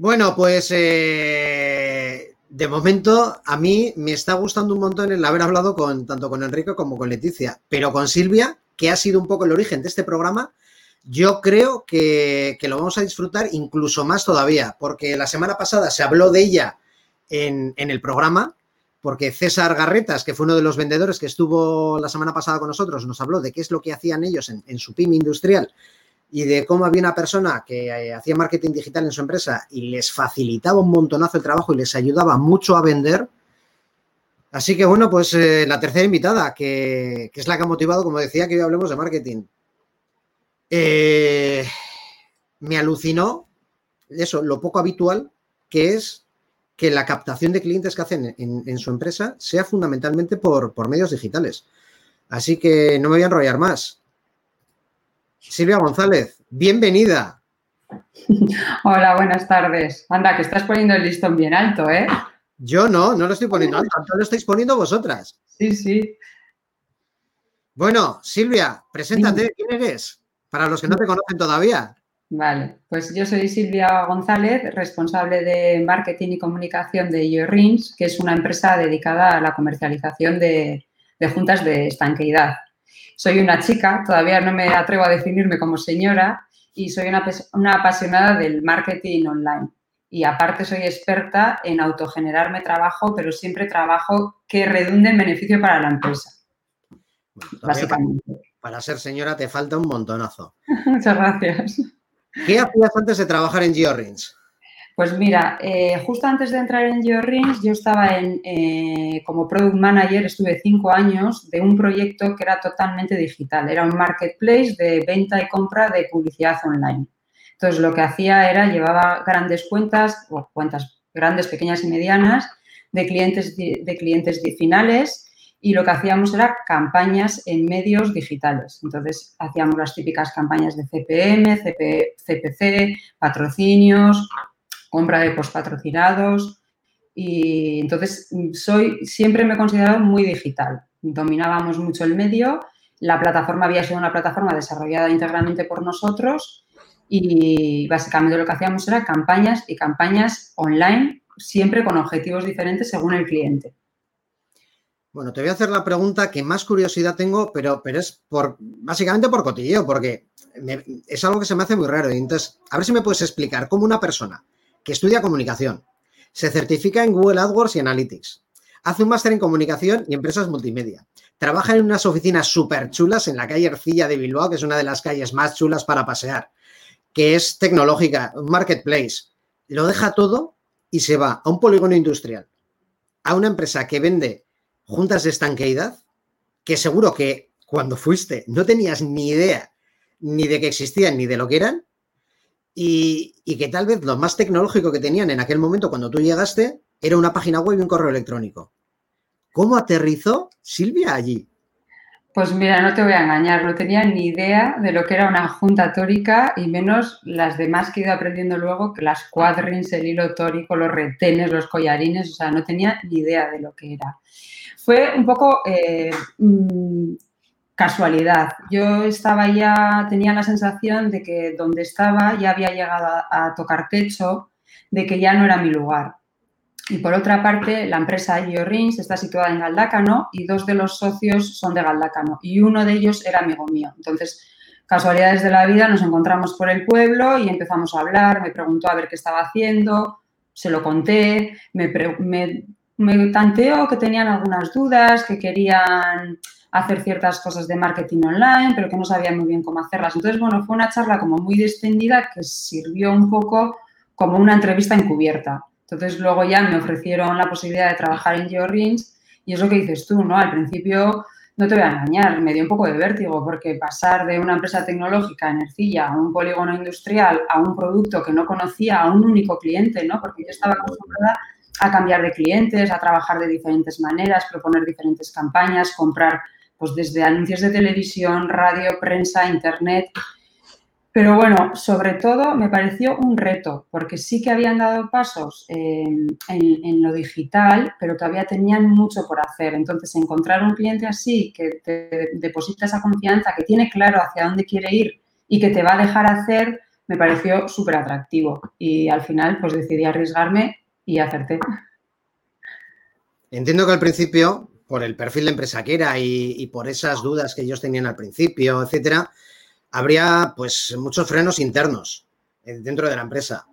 Bueno, pues eh, de momento a mí me está gustando un montón el haber hablado con tanto con Enrique como con Leticia, pero con Silvia, que ha sido un poco el origen de este programa, yo creo que, lo vamos a disfrutar incluso más todavía, porque la semana pasada se habló de ella en, el programa, porque César Garretas, que fue uno de los vendedores que estuvo la semana pasada con nosotros, nos habló de qué es lo que hacían ellos en, su PYME industrial y de cómo había una persona que eh, hacía marketing digital en su empresa y les facilitaba un montonazo el trabajo y les ayudaba mucho a vender. Así que bueno, pues eh, la tercera invitada, que, es la que ha motivado, como decía, que hoy hablemos de marketing. Eh, me alucinó eso, lo poco habitual que es que la captación de clientes que hacen en, su empresa sea fundamentalmente por, por, medios digitales. Así que no me voy a enrollar más. Silvia González, bienvenida. Hola, buenas tardes. Anda, que estás poniendo el listón bien alto, ¿eh? Yo no, no lo estoy poniendo alto, lo estáis poniendo vosotras. Sí, sí. Bueno, Silvia, preséntate, ¿quién eres? para los que no te conocen todavía. Vale, pues yo soy Silvia González, responsable de marketing y comunicación de YourRings, que es una empresa dedicada a la comercialización de, juntas de estanqueidad. Soy una chica, todavía no me atrevo a definirme como señora y soy una, una apasionada del marketing online. Y aparte soy experta en autogenerarme trabajo, pero siempre trabajo que redunde en beneficio para la empresa. básicamente para ser señora te falta un montonazo. Muchas gracias. ¿Qué hacías antes de trabajar en GeoRings? Pues mira, eh, justo antes de entrar en GeoRings, yo estaba en, eh, como product manager, estuve cinco años de un proyecto que era totalmente digital. Era un marketplace de venta y compra de publicidad online. Entonces, lo que hacía era llevaba grandes cuentas, o cuentas grandes, pequeñas y medianas, de clientes, de clientes finales y lo que hacíamos era campañas en medios digitales. Entonces, hacíamos las típicas campañas de CPM, CPC, patrocinios, compra de patrocinados y entonces soy, siempre me he considerado muy digital. Dominábamos mucho el medio, la plataforma había sido una plataforma desarrollada íntegramente por nosotros y básicamente lo que hacíamos era campañas y campañas online, siempre con objetivos diferentes según el cliente. Bueno, te voy a hacer la pregunta que más curiosidad tengo, pero, pero es por básicamente por cotilleo, porque es algo que se me hace muy raro. entonces, a ver si me puedes explicar cómo una persona que estudia comunicación, se certifica en Google AdWords y Analytics, hace un máster en comunicación y empresas multimedia, trabaja en unas oficinas súper chulas en la calle Ercilla de Bilbao, que es una de las calles más chulas para pasear, que es tecnológica, un marketplace, lo deja todo y se va a un polígono industrial, a una empresa que vende juntas de estanqueidad que seguro que cuando fuiste no tenías ni idea ni de que existían ni de lo que eran y, que tal vez lo más tecnológico que tenían en aquel momento cuando tú llegaste era una página web y un correo electrónico. ¿Cómo aterrizó Silvia allí? Pues mira, no te voy a engañar, no tenía ni idea de lo que era una junta tórica y menos las demás que he ido aprendiendo luego, que las cuadrins, el hilo tórico, los retenes, los collarines, o sea, no tenía ni idea de lo que era. Fue un poco eh, mm, casualidad. Yo estaba ya, tenía la sensación de que donde estaba ya había llegado a, tocar techo, de que ya no era mi lugar. Y por otra parte, la empresa Rings está situada en Galdácano y dos de los socios son de Galdácano y uno de ellos era amigo mío. Entonces, casualidades de la vida, nos encontramos por el pueblo y empezamos a hablar, me preguntó a ver qué estaba haciendo, se lo conté, me tanteó que tenían algunas dudas, que querían hacer ciertas cosas de marketing online, pero que no sabían muy bien cómo hacerlas. Entonces, bueno, fue una charla como muy distendida que sirvió un poco como una entrevista encubierta. Entonces, luego ya me ofrecieron la posibilidad de trabajar en GeoRings y es lo que dices tú, ¿no? Al principio, no te voy a engañar, me dio un poco de vértigo porque pasar de una empresa tecnológica en Ercilla a un polígono industrial a un producto que no conocía a un único cliente, ¿no? Porque yo estaba acostumbrada a cambiar de clientes, a trabajar de diferentes maneras, proponer diferentes campañas, comprar pues desde anuncios de televisión, radio, prensa, internet. Pero bueno, sobre todo me pareció un reto, porque sí que habían dado pasos en, lo digital, pero todavía tenían mucho por hacer. Entonces, encontrar un cliente así, que te deposita esa confianza, que tiene claro hacia dónde quiere ir y que te va a dejar hacer, me pareció súper atractivo y al final pues decidí arriesgarme y acerté. Entiendo que al principio, por el perfil de empresa que era y, por esas dudas que ellos tenían al principio, etcétera, habría pues muchos frenos internos eh, dentro de la empresa.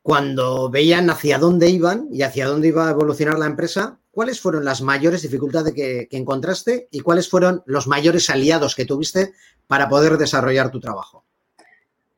Cuando veían hacia dónde iban y hacia dónde iba a evolucionar la empresa, ¿cuáles fueron las mayores dificultades que, encontraste y cuáles fueron los mayores aliados que tuviste para poder desarrollar tu trabajo?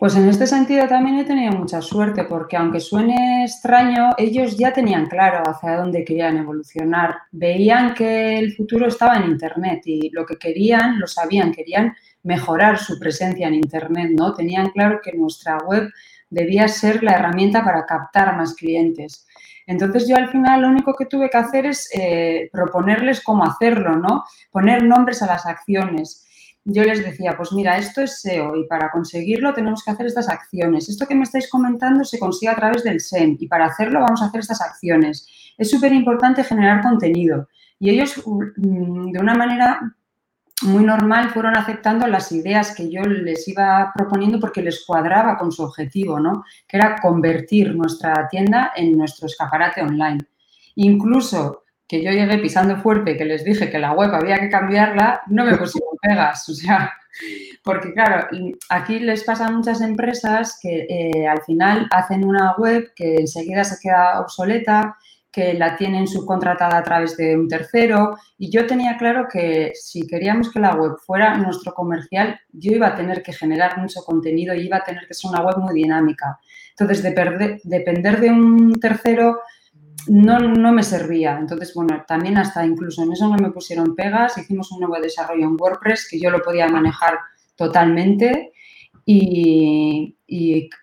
Pues en este sentido también he tenido mucha suerte porque aunque suene extraño, ellos ya tenían claro hacia dónde querían evolucionar. Veían que el futuro estaba en Internet y lo que querían, lo sabían, querían mejorar su presencia en Internet, ¿no? Tenían claro que nuestra web debía ser la herramienta para captar más clientes. Entonces yo al final lo único que tuve que hacer es eh, proponerles cómo hacerlo, ¿no? Poner nombres a las acciones. Yo les decía, pues mira, esto es SEO y para conseguirlo tenemos que hacer estas acciones. Esto que me estáis comentando se consigue a través del SEM y para hacerlo vamos a hacer estas acciones. Es súper importante generar contenido. Y ellos, mm, de una manera muy normal fueron aceptando las ideas que yo les iba proponiendo porque les cuadraba con su objetivo, ¿no? Que era convertir nuestra tienda en nuestro escaparate online. Incluso que yo llegué pisando fuerte, que les dije que la web había que cambiarla, no me pusieron pegas, o sea, porque claro, aquí les pasa a muchas empresas que eh, al final hacen una web que enseguida se queda obsoleta, que la tienen subcontratada a través de un tercero y yo tenía claro que si queríamos que la web fuera nuestro comercial, yo iba a tener que generar mucho contenido y iba a tener que ser una web muy dinámica. Entonces, de depender de un tercero no, no me servía. Entonces, bueno, también hasta incluso en eso no me pusieron pegas, hicimos un nuevo desarrollo en WordPress que yo lo podía manejar totalmente y,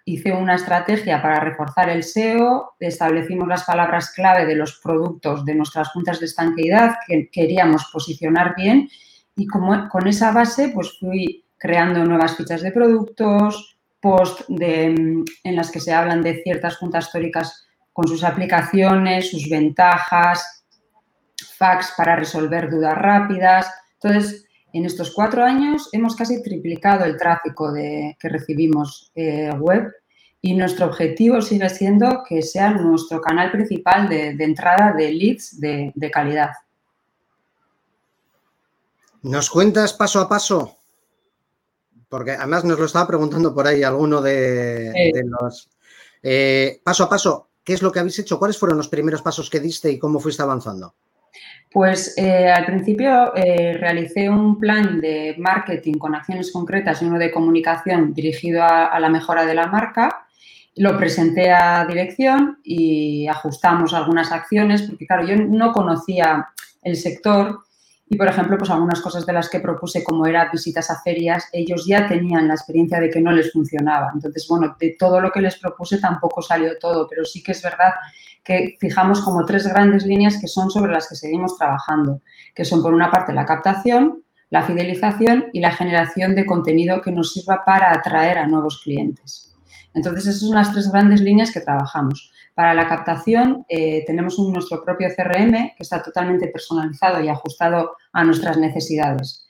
hice una estrategia para reforzar el SEO, establecimos las palabras clave de los productos de nuestras juntas de estanqueidad que queríamos posicionar bien y como, con esa base pues fui creando nuevas fichas de productos, post de, en las que se hablan de ciertas juntas históricas con sus aplicaciones, sus ventajas, fax para resolver dudas rápidas. Entonces, en estos cuatro años hemos casi triplicado el tráfico de, que recibimos eh, web y nuestro objetivo sigue siendo que sea nuestro canal principal de, entrada de leads de, calidad. ¿Nos cuentas paso a paso? Porque además nos lo estaba preguntando por ahí alguno de, los... Eh, paso a paso, ¿qué es lo que habéis hecho? ¿Cuáles fueron los primeros pasos que diste y cómo fuiste avanzando? Pues eh, al principio eh, realicé un plan de marketing con acciones concretas y uno de comunicación dirigido a, la mejora de la marca. Lo presenté a dirección y ajustamos algunas acciones porque, claro, yo no conocía el sector y, por ejemplo, pues algunas cosas de las que propuse, como era visitas a ferias, ellos ya tenían la experiencia de que no les funcionaba. Entonces, bueno, de todo lo que les propuse tampoco salió todo, pero sí que es verdad que fijamos como tres grandes líneas que son sobre las que seguimos trabajando, que son por una parte la captación, la fidelización y la generación de contenido que nos sirva para atraer a nuevos clientes. Entonces, esas son las tres grandes líneas que trabajamos. Para la captación eh, tenemos nuestro propio CRM que está totalmente personalizado y ajustado a nuestras necesidades.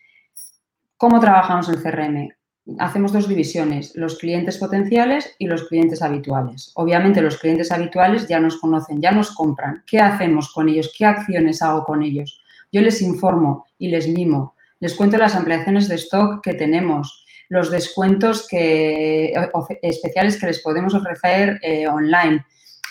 ¿Cómo trabajamos el CRM? hacemos dos divisiones, los clientes potenciales y los clientes habituales. Obviamente los clientes habituales ya nos conocen, ya nos compran. ¿Qué hacemos con ellos? ¿Qué acciones hago con ellos? Yo les informo y les mimo. Les cuento las ampliaciones de stock que tenemos, los descuentos especiales que les podemos ofrecer eh, online.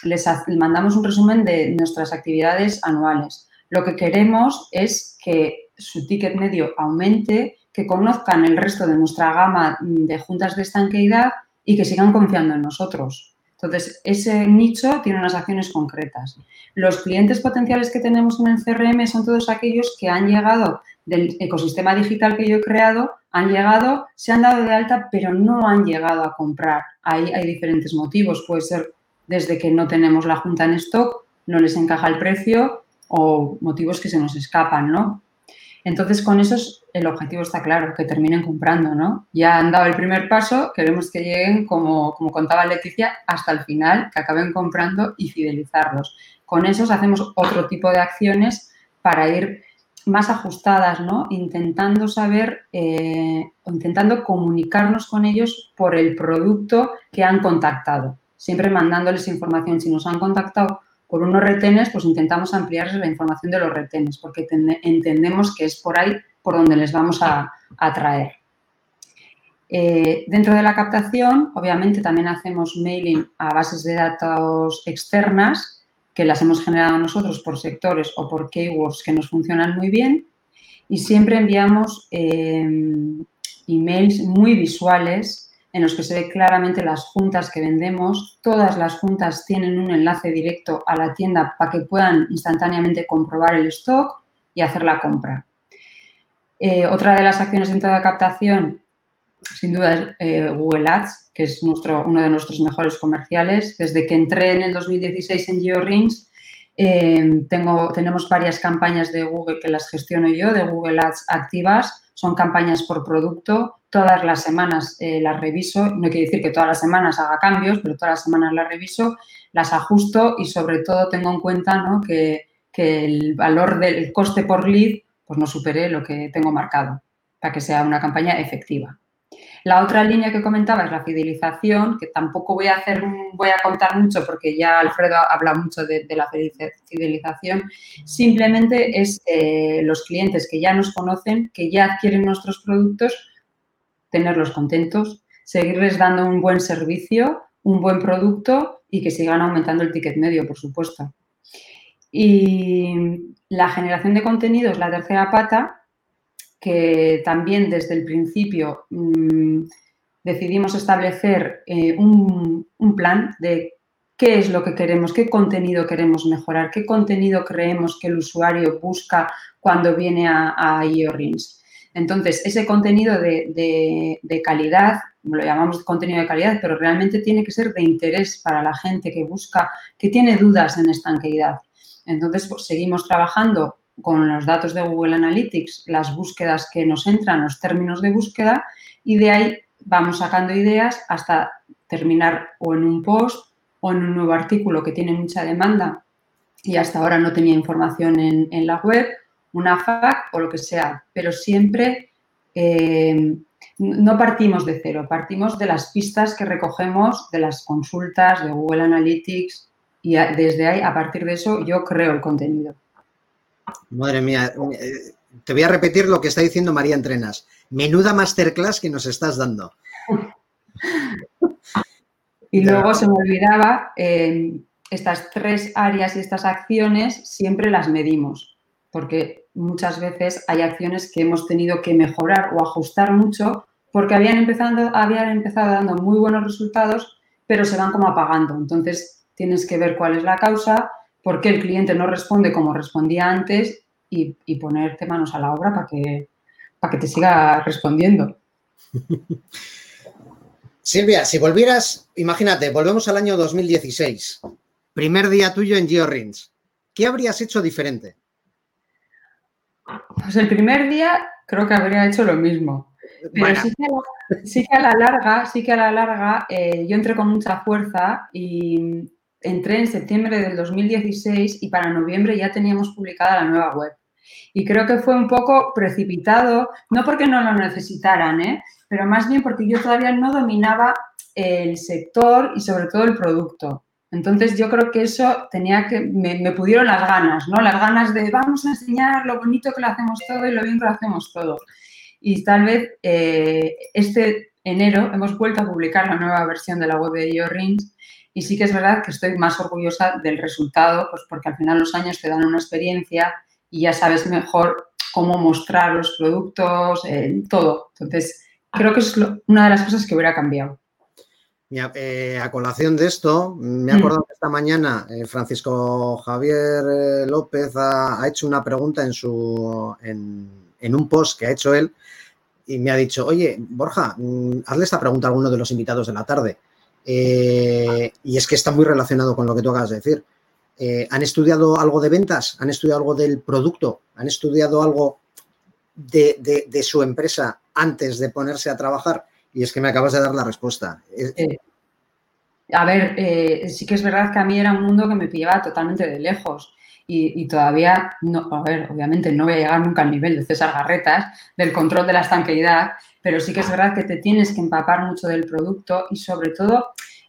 Les mandamos un resumen de nuestras actividades anuales. Lo que queremos es que su ticket medio aumente que conozcan el resto de nuestra gama de juntas de estanqueidad y que sigan confiando en nosotros. Entonces, ese nicho tiene unas acciones concretas. Los clientes potenciales que tenemos en el CRM son todos aquellos que han llegado del ecosistema digital que yo he creado, han llegado, se han dado de alta, pero no han llegado a comprar. Ahí hay diferentes motivos. Puede ser desde que no tenemos la junta en stock, no les encaja el precio o motivos que se nos escapan, ¿no? Entonces, con esos el objetivo está claro, que terminen comprando, ¿no? Ya han dado el primer paso, queremos que lleguen, como, como contaba Leticia, hasta el final, que acaben comprando y fidelizarlos. Con esos hacemos otro tipo de acciones para ir más ajustadas, ¿no? Intentando saber, eh, intentando comunicarnos con ellos por el producto que han contactado. Siempre mandándoles información. Si nos han contactado por unos retenes, pues intentamos ampliarles la información de los retenes, porque entendemos que es por ahí por donde les vamos a, traer. Eh, dentro de la captación, obviamente también hacemos mailing a bases de datos externas que las hemos generado nosotros por sectores o por keywords que nos funcionan muy bien y siempre enviamos eh, emails muy visuales en los que se ve claramente las juntas que vendemos. Todas las juntas tienen un enlace directo a la tienda para que puedan instantáneamente comprobar el stock y hacer la compra. Eh, otra de las acciones dentro de captación, sin duda, es eh, Google Ads, que es uno de nuestros mejores comerciales. Desde que entré en el 2016 en GeoRings, eh, tengo, tenemos varias campañas de Google que las gestiono yo, de Google Ads activas. Son campañas por producto. Todas las semanas las reviso. No quiere decir que todas las semanas haga cambios, pero todas las semanas las reviso, las ajusto y sobre todo tengo en cuenta que, que el valor del coste por lead pues no supere lo que tengo marcado para que sea una campaña efectiva. La otra línea que comentaba es la fidelización, que tampoco voy a hacer, voy a contar mucho porque ya Alfredo habla mucho de, la fidelización. Simplemente es eh, los clientes que ya nos conocen, que ya adquieren nuestros productos, tenerlos contentos, seguirles dando un buen servicio, un buen producto y que sigan aumentando el ticket medio, por supuesto. Y la generación de contenido es la tercera pata, que también desde el principio mm, decidimos establecer eh, un, plan de qué es lo que queremos, qué contenido queremos mejorar, qué contenido creemos que el usuario busca cuando viene a, a Entonces, ese contenido de, calidad, lo llamamos contenido de calidad, pero realmente tiene que ser de interés para la gente que busca, que tiene dudas en estanqueidad. Entonces, pues, seguimos trabajando con los datos de Google Analytics, las búsquedas que nos entran, los términos de búsqueda, y de ahí vamos sacando ideas hasta terminar o en un post o en un nuevo artículo que tiene mucha demanda y hasta ahora no tenía información en, la web, una FAQ o lo que sea, pero siempre eh, no partimos de cero, partimos de las pistas que recogemos de las consultas de Google Analytics, y desde ahí, a partir de eso, yo creo el contenido. Madre mía, eh, te voy a repetir lo que está diciendo María Entrenas. Menuda masterclass que nos estás dando. y luego se me olvidaba, estas tres áreas y estas acciones siempre las medimos, porque muchas veces hay acciones que hemos tenido que mejorar o ajustar mucho porque habían empezado, habían empezado dando muy buenos resultados, pero se van como apagando. Entonces, tienes que ver cuál es la causa, por qué el cliente no responde como respondía antes y, ponerte manos a la obra para que, para que te siga respondiendo. Silvia, si volvieras, imagínate, volvemos al año 2016, primer día tuyo en GeoRings, ¿qué habrías hecho diferente? Pues el primer día creo que habría hecho lo mismo. Pero sí, que a la, larga, sí que a la larga, eh, yo entré con mucha fuerza y, entré en septiembre del 2016 y para noviembre ya teníamos publicada la nueva web. Y creo que fue un poco precipitado, no porque no lo necesitaran, ¿eh? pero más bien porque yo todavía no dominaba el sector y sobre todo el producto. Entonces yo creo que eso tenía que, me, pudieron las ganas, ¿no? Las ganas de vamos a enseñar lo bonito que lo hacemos todo y lo bien que lo hacemos todo. Y tal vez eh, este enero hemos vuelto a publicar la nueva versión de la web de YourRings y sí que es verdad que estoy más orgullosa del resultado, pues porque al final los años te dan una experiencia y ya sabes mejor cómo mostrar los productos, eh, todo. Entonces, creo que es una de las cosas que hubiera cambiado. Eh, a colación de esto, me he mm. acordado que esta mañana eh, Francisco Javier López ha, hecho una pregunta en, su, en, un post que ha hecho él y me ha dicho, oye, Borja, mm, hazle esta pregunta a alguno de los invitados de la tarde. Eh, y es que está muy relacionado con lo que tú acabas de decir. Eh, ¿Han estudiado algo de ventas? ¿Han estudiado algo del producto? ¿Han estudiado algo de, su empresa antes de ponerse a trabajar? Y es que me acabas de dar la respuesta. a ver, eh, sí que es verdad que a mí era un mundo que me pillaba totalmente de lejos. y, todavía, no, a ver, obviamente no voy a llegar nunca al nivel de César Garretas, del control de la estanqueidad, pero sí que es verdad que te tienes que empapar mucho del producto y sobre todo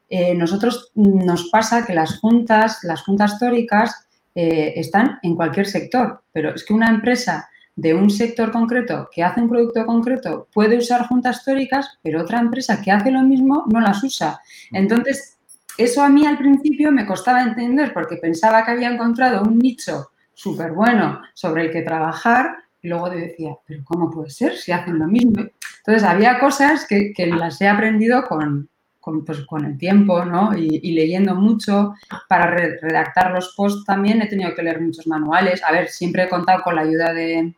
eh, nosotros nos pasa que las juntas, las juntas tóricas eh, están en cualquier sector, pero es que una empresa de un sector concreto que hace un producto concreto puede usar juntas tóricas, pero otra empresa que hace lo mismo no las usa. Entonces, eso a mí al principio me costaba entender porque pensaba que había encontrado un nicho súper bueno sobre el que trabajar y luego decía, pero ¿cómo puede ser si hacen lo mismo? Entonces, había cosas que, las he aprendido con, pues, con, el tiempo ¿no? y, leyendo mucho. Para redactar los posts también he tenido que leer muchos manuales. A ver, siempre he contado con la ayuda de,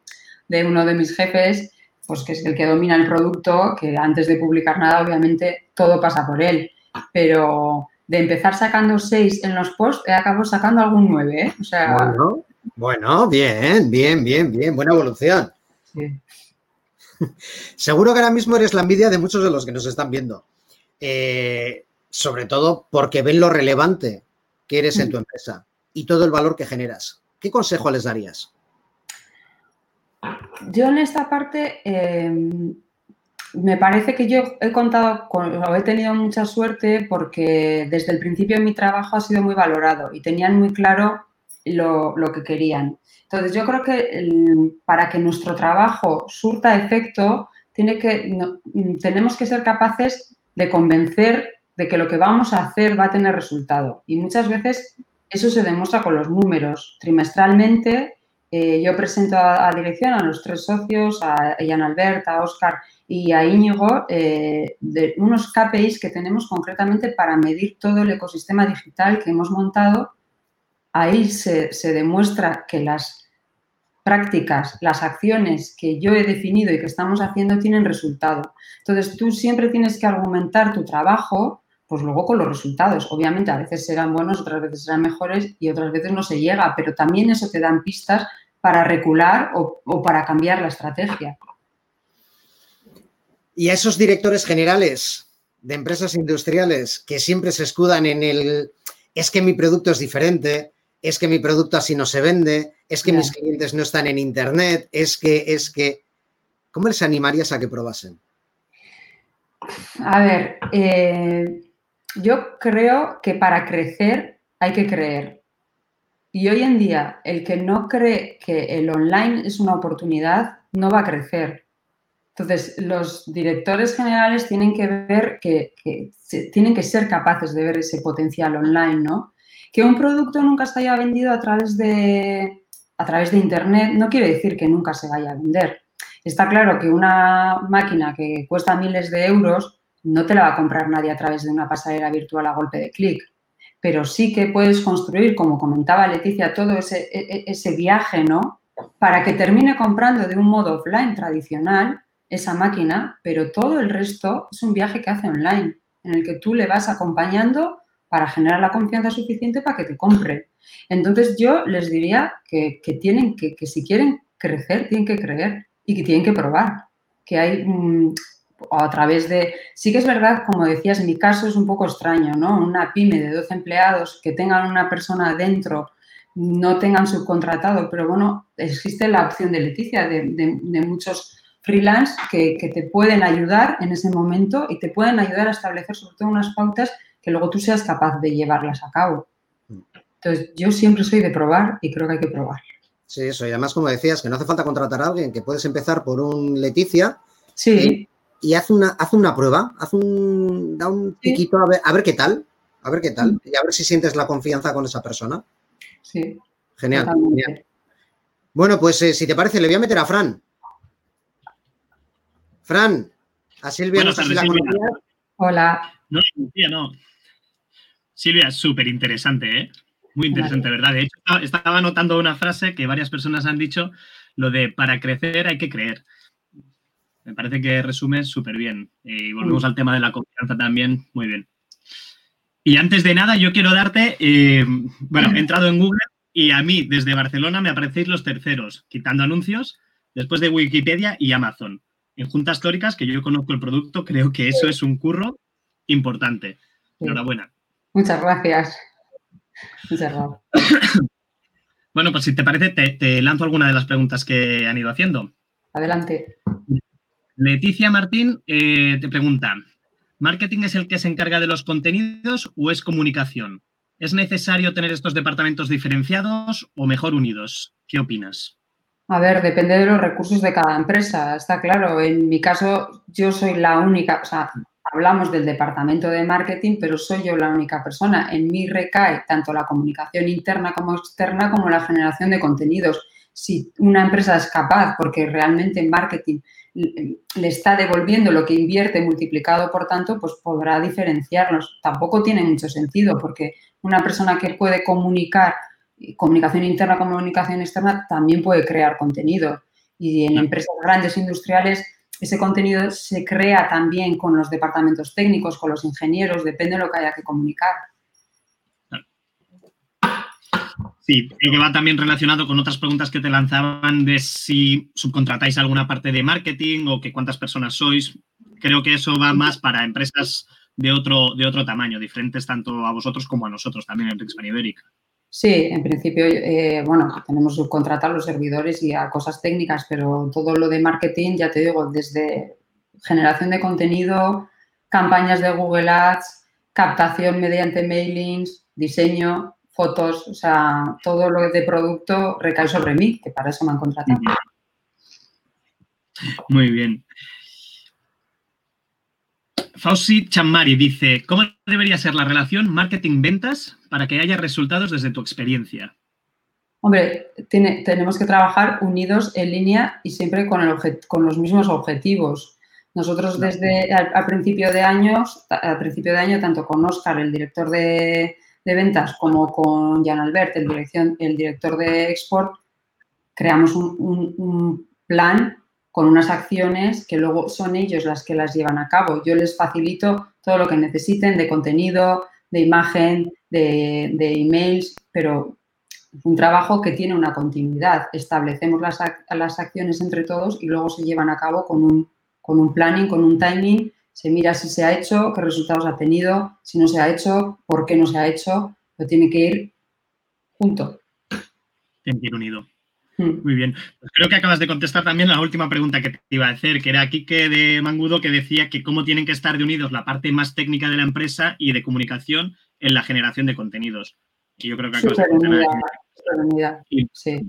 de uno de mis jefes, pues que es el que domina el producto, que antes de publicar nada, obviamente, todo pasa por él. Pero de empezar sacando seis en los posts, he acabado sacando algún nueve, ¿eh? O sea... Bueno, bueno, bien, bien, bien, bien, buena evolución. Sí. Seguro que ahora mismo eres la envidia de muchos de los que nos están viendo. Eh, sobre todo porque ven lo relevante que eres en tu empresa y todo el valor que generas. ¿Qué consejo les darías? Yo en esta parte em, me parece que yo he contado con, o he tenido mucha suerte porque desde el principio mi trabajo ha sido muy valorado y tenían muy claro lo, que querían. Entonces yo creo que para que nuestro trabajo surta efecto, tiene que, tenemos que ser capaces de convencer de que lo que vamos a hacer va a tener resultado. Y muchas veces eso se demuestra con los números. Trimestralmente eh, yo presento a, dirección a los tres socios, a Ian Albert, a Oscar y a Íñigo, eh, de unos KPIs que tenemos concretamente para medir todo el ecosistema digital que hemos montado. Ahí se, se demuestra que las prácticas, las acciones que yo he definido y que estamos haciendo tienen resultado. Entonces, tú siempre tienes que argumentar tu trabajo, pues luego con los resultados. Obviamente, a veces serán buenos, otras veces serán mejores y otras veces no se llega, pero también eso te dan pistas para recular o, para cambiar la estrategia. Y a esos directores generales de empresas industriales que siempre se escudan en el es que mi producto es diferente, es que mi producto así no se vende, es que mis clientes no están en internet, es que, es que. ¿Cómo les animarías a que probasen? A ver, eh, yo creo que para crecer hay que creer. Y hoy en día, el que no cree que el online es una oportunidad, no va a crecer. Entonces, los directores generales tienen que ver que, tienen que ser capaces de ver ese potencial online, ¿no? Que un producto nunca se haya vendido a través de, a través de Internet no quiere decir que nunca se vaya a vender. Está claro que una máquina que cuesta miles de euros no te la va a comprar nadie a través de una pasarela virtual a golpe de clic pero sí que puedes construir, como comentaba Leticia, todo ese, e, e, ese viaje, ¿no? Para que termine comprando de un modo offline tradicional esa máquina, pero todo el resto es un viaje que hace online, en el que tú le vas acompañando para generar la confianza suficiente para que te compre. Entonces yo les diría que, tienen que, que si quieren crecer, tienen que creer y que tienen que probar, que hay mm, a través de... Sí que es verdad, como decías, mi caso es un poco extraño, ¿no? Una pyme de 12 empleados que tengan una persona dentro, no tengan subcontratado, pero bueno, existe la opción de Leticia, de, muchos freelance que, te pueden ayudar en ese momento y te pueden ayudar a establecer sobre todo unas pautas que luego tú seas capaz de llevarlas a cabo. Entonces, yo siempre soy de probar y creo que hay que probar. Sí, eso. Y además, como decías, que no hace falta contratar a alguien, que puedes empezar por un Leticia. Sí y haz una, haz una prueba, haz un, da un piquito a ver, a ver qué tal, a ver qué tal, mm. y a ver si sientes la confianza con esa persona. Sí. Genial, Bueno, pues eh, si te parece, le voy a meter a Fran. Fran, a Silvia no sé si la Hola. No, Silvia, no. Silvia, súper interesante, ¿eh? Muy interesante, ¿verdad? De hecho, estaba notando una frase que varias personas han dicho, lo de para crecer hay que creer. Me parece que resume súper bien. Eh, y volvemos al tema de la confianza también. Muy bien. Y antes de nada, yo quiero darte, eh, bueno, he entrado en Google y a mí desde Barcelona me aparecéis los terceros, quitando anuncios, después de Wikipedia y Amazon. En juntas históricas, que yo conozco el producto, creo que eso es un curro importante. Enhorabuena. Muchas gracias. Muchas gracias. Bueno, pues si te parece, te, lanzo alguna de las preguntas que han ido haciendo. Adelante. Leticia Martín eh, te pregunta, ¿marketing es el que se encarga de los contenidos o es comunicación? ¿Es necesario tener estos departamentos diferenciados o mejor unidos? ¿Qué opinas? A ver, depende de los recursos de cada empresa, está claro. En mi caso, yo soy la única, o sea, hablamos del departamento de marketing, pero soy yo la única persona. En mí recae tanto la comunicación interna como externa como la generación de contenidos. Si una empresa es capaz, porque realmente en marketing le está devolviendo lo que invierte multiplicado por tanto, pues podrá diferenciarlos. Tampoco tiene mucho sentido porque una persona que puede comunicar, comunicación interna, comunicación externa, también puede crear contenido. Y en empresas grandes industriales ese contenido se crea también con los departamentos técnicos, con los ingenieros, depende de lo que haya que comunicar. Sí, creo que va también relacionado con otras preguntas que te lanzaban de si subcontratáis alguna parte de marketing o que cuántas personas sois. Creo que eso va más para empresas de otro, de otro tamaño, diferentes tanto a vosotros como a nosotros también en Rixpan Ibérica. Sí, en principio, eh, bueno, tenemos subcontratar los servidores y a cosas técnicas, pero todo lo de marketing, ya te digo, desde generación de contenido, campañas de Google Ads, captación mediante mailings, diseño, fotos, o sea, todo lo de producto recae sobre mí, que para eso me han contratado. Muy bien. Fauci Chamari dice, ¿cómo debería ser la relación marketing-ventas para que haya resultados desde tu experiencia? Hombre, tenemos que trabajar unidos en línea y siempre con, el con los mismos objetivos. Nosotros desde al, principio de años, al principio de año, tanto con Oscar, el director de, ventas, como con Jan Albert, el, dirección, el director de export, creamos un plan con unas acciones que luego son ellos las que las llevan a cabo. Yo les facilito todo lo que necesiten de contenido, de imagen, de, emails, pero un trabajo que tiene una continuidad. Establecemos las, las, acciones entre todos y luego se llevan a cabo con un, con un planning, con un timing. Se mira si se ha hecho, qué resultados ha tenido, si no se ha hecho, por qué no se ha hecho. Pero tiene que ir junto. Tiene unido. Hmm. Muy bien. Pues creo que acabas de contestar también la última pregunta que te iba a hacer, que era Kike de Mangudo, que decía que cómo tienen que estar de unidos la parte más técnica de la empresa y de comunicación en la generación de contenidos. Y yo creo que acabas de sí.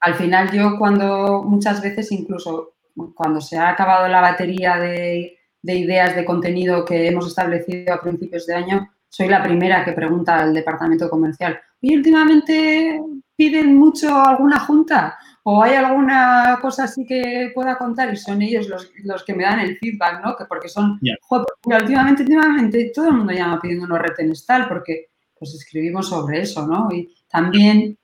Al final yo cuando muchas veces incluso cuando se ha acabado la batería de, de ideas de contenido que hemos establecido a principios de año, soy la primera que pregunta al departamento comercial, y últimamente piden mucho alguna junta o hay alguna cosa así que pueda contar y son ellos los, que me dan el feedback, ¿no? Que porque son, joder, últimamente, últimamente todo el mundo llama pidiendo unos retenes tal porque pues escribimos sobre eso, ¿no? Y también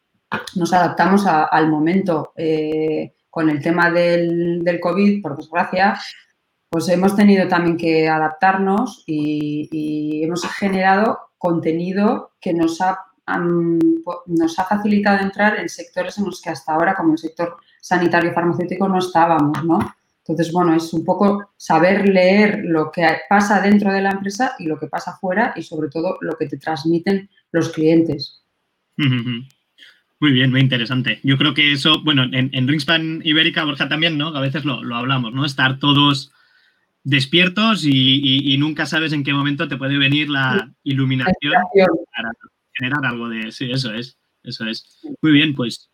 nos adaptamos al momento eh, con el tema del, del, COVID, por desgracia, pues hemos tenido también que adaptarnos y hemos generado contenido que nos ha nos ha facilitado entrar en sectores en los que hasta ahora, como el sector sanitario farmacéutico, no estábamos, ¿no? Entonces, bueno, es un poco saber leer lo que pasa dentro de la empresa y lo que pasa fuera y sobre todo lo que te transmiten los clientes. Muy bien, muy interesante. Yo creo que eso, bueno, en, en Ringspan Ibérica, Borja también, ¿no? A veces lo, hablamos, ¿no? Estar todos despiertos y, nunca sabes en qué momento te puede venir la iluminación generar algo de... Sí, eso es, eso es. Muy bien, pues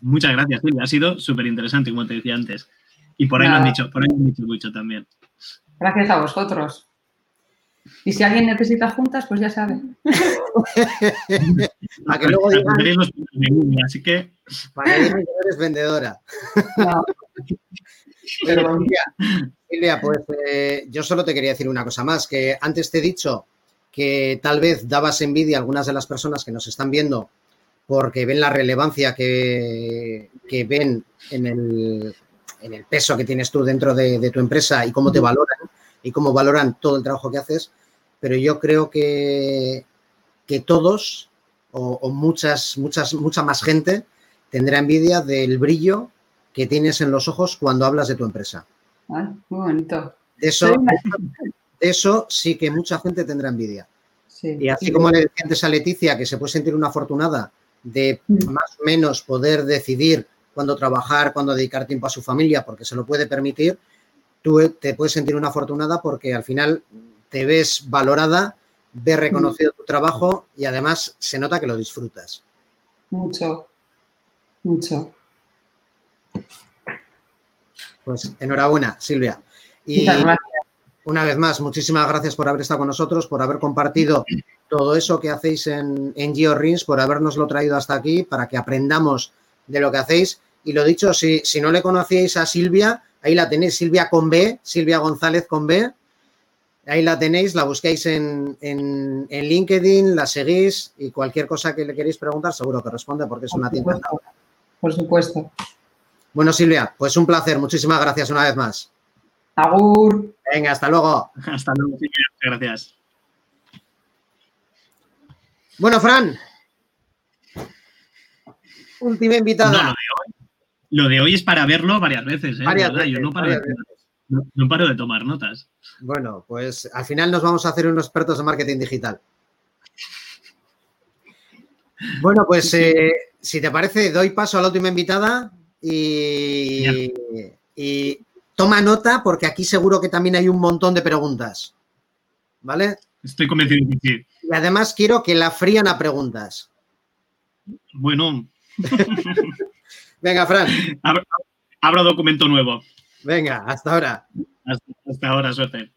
muchas gracias, Silvia. Ha sido súper interesante, como te decía antes. Y por ahí lo han dicho, por ahí lo han dicho mucho también. Gracias a vosotros. Y si alguien necesita juntas, pues ya sabe. para que luego digan... así que... Para que digan que eres vendedora. Pero, Silvia, pues eh, yo solo te quería decir una cosa más, que antes te he dicho que tal vez dabas envidia a algunas de las personas que nos están viendo porque ven la relevancia que, ven en el, peso que tienes tú dentro de, tu empresa y cómo te valoran y cómo valoran todo el trabajo que haces, pero yo creo que, que todos o, muchas, muchas, mucha más gente tendrá envidia del brillo que tienes en los ojos cuando hablas de tu empresa. muy bonito. Eso, eso sí que mucha gente tendrá envidia. Y así como le decía antes a Leticia que se puede sentir una afortunada de más o menos poder decidir cuándo trabajar, cuándo dedicar tiempo a su familia, porque se lo puede permitir, tú te puedes sentir una afortunada porque al final te ves valorada, ves reconocido tu trabajo y además se nota que lo disfrutas. Mucho, mucho. Pues enhorabuena, Silvia. Y una vez más, muchísimas gracias por haber estado con nosotros, por haber compartido todo eso que hacéis en, en GeoRings, por habernoslo traído hasta aquí para que aprendamos de lo que hacéis. Y lo dicho, si, si no le conocíais a Silvia, ahí la tenéis, Silvia con B, Silvia González con B. Ahí la tenéis, la busquéis en, en, en, LinkedIn, la seguís y cualquier cosa que le queréis preguntar seguro que responde porque es una tienda. Por supuesto. Bueno, Silvia, pues un placer. Muchísimas gracias una vez más. Agur. Venga, hasta luego. Hasta luego. Gracias. Bueno, Fran. Última invitada. No, lo, de hoy, lo, de hoy, es para verlo varias veces. ¿eh? Varias veces Yo no paro, de, no, no paro, de, tomar notas. Bueno, pues al final nos vamos a hacer unos expertos de marketing digital. Bueno, pues eh, si te parece, doy paso a la última invitada y, y, toma nota porque aquí seguro que también hay un montón de preguntas. ¿Vale? Estoy convencido de que sí. Y además quiero que la frían a preguntas. Bueno. Venga, Fran. Abro, abro, documento nuevo. Venga, hasta ahora. Hasta, hasta ahora, suerte.